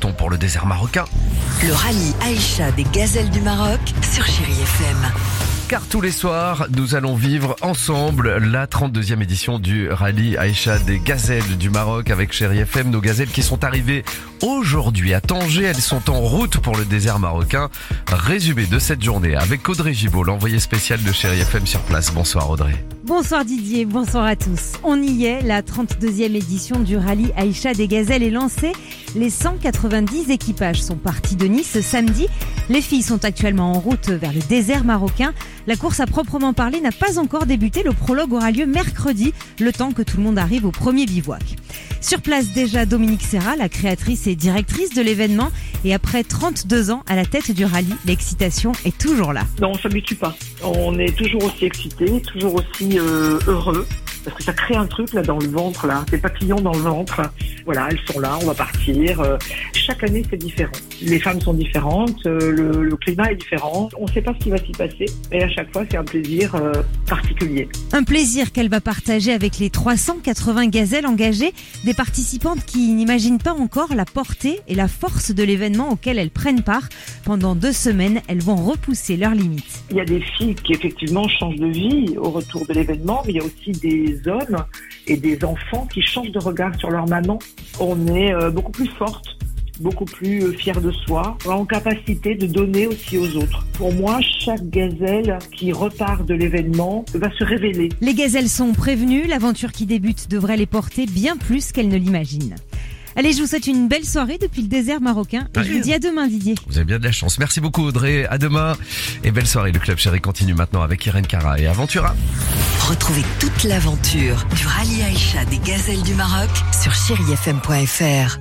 pour le désert marocain. Le rallye Aïcha des gazelles du Maroc sur Chéri FM. Car tous les soirs, nous allons vivre ensemble la 32e édition du rallye Aïcha des gazelles du Maroc avec Chéri FM. Nos gazelles qui sont arrivées aujourd'hui à Tanger. Elles sont en route pour le désert marocain. Résumé de cette journée avec Audrey Gibault, l'envoyé spécial de Chéri FM sur place. Bonsoir Audrey. Bonsoir Didier, bonsoir à tous. On y est, la 32e édition du rallye Aïcha des Gazelles est lancée. Les 190 équipages sont partis de Nice samedi. Les filles sont actuellement en route vers le désert marocain. La course à proprement parler n'a pas encore débuté. Le prologue aura lieu mercredi, le temps que tout le monde arrive au premier bivouac. Sur place déjà Dominique Serra, la créatrice et directrice de l'événement. Et après 32 ans à la tête du rallye, l'excitation est toujours là. Non, on s'habitue pas. On est toujours aussi excité, toujours aussi euh, heureux parce que ça crée un truc là dans le ventre là, des papillons dans le ventre. Voilà, elles sont là, on va partir. Euh, chaque année c'est différent. Les femmes sont différentes, euh, le, le climat est différent. On ne sait pas ce qui va s'y passer, et à chaque fois c'est un plaisir euh, particulier. Un plaisir qu'elle va partager avec les 380 gazelles engagées, des participantes qui n'imaginent pas encore la portée et la force de l'événement auquel elles prennent part. Pendant deux semaines, elles vont repousser leurs limites. Il y a des filles qui effectivement changent de vie au retour de l'événement, mais il y a aussi des hommes et des enfants qui changent de regard sur leur maman. On est euh, beaucoup plus forte, beaucoup plus euh, fière de soi, en capacité de donner aussi aux autres. Pour moi, chaque gazelle qui repart de l'événement va se révéler. Les gazelles sont prévenues, l'aventure qui débute devrait les porter bien plus qu'elles ne l'imaginent. Allez, je vous souhaite une belle soirée depuis le désert marocain et je vous dis à demain Didier. Vous avez bien de la chance. Merci beaucoup Audrey. À demain. Et belle soirée. Le Club Chéri continue maintenant avec Irène Cara et Aventura. Retrouvez toute l'aventure du rallye Aïcha des gazelles du Maroc sur chérifm.fr.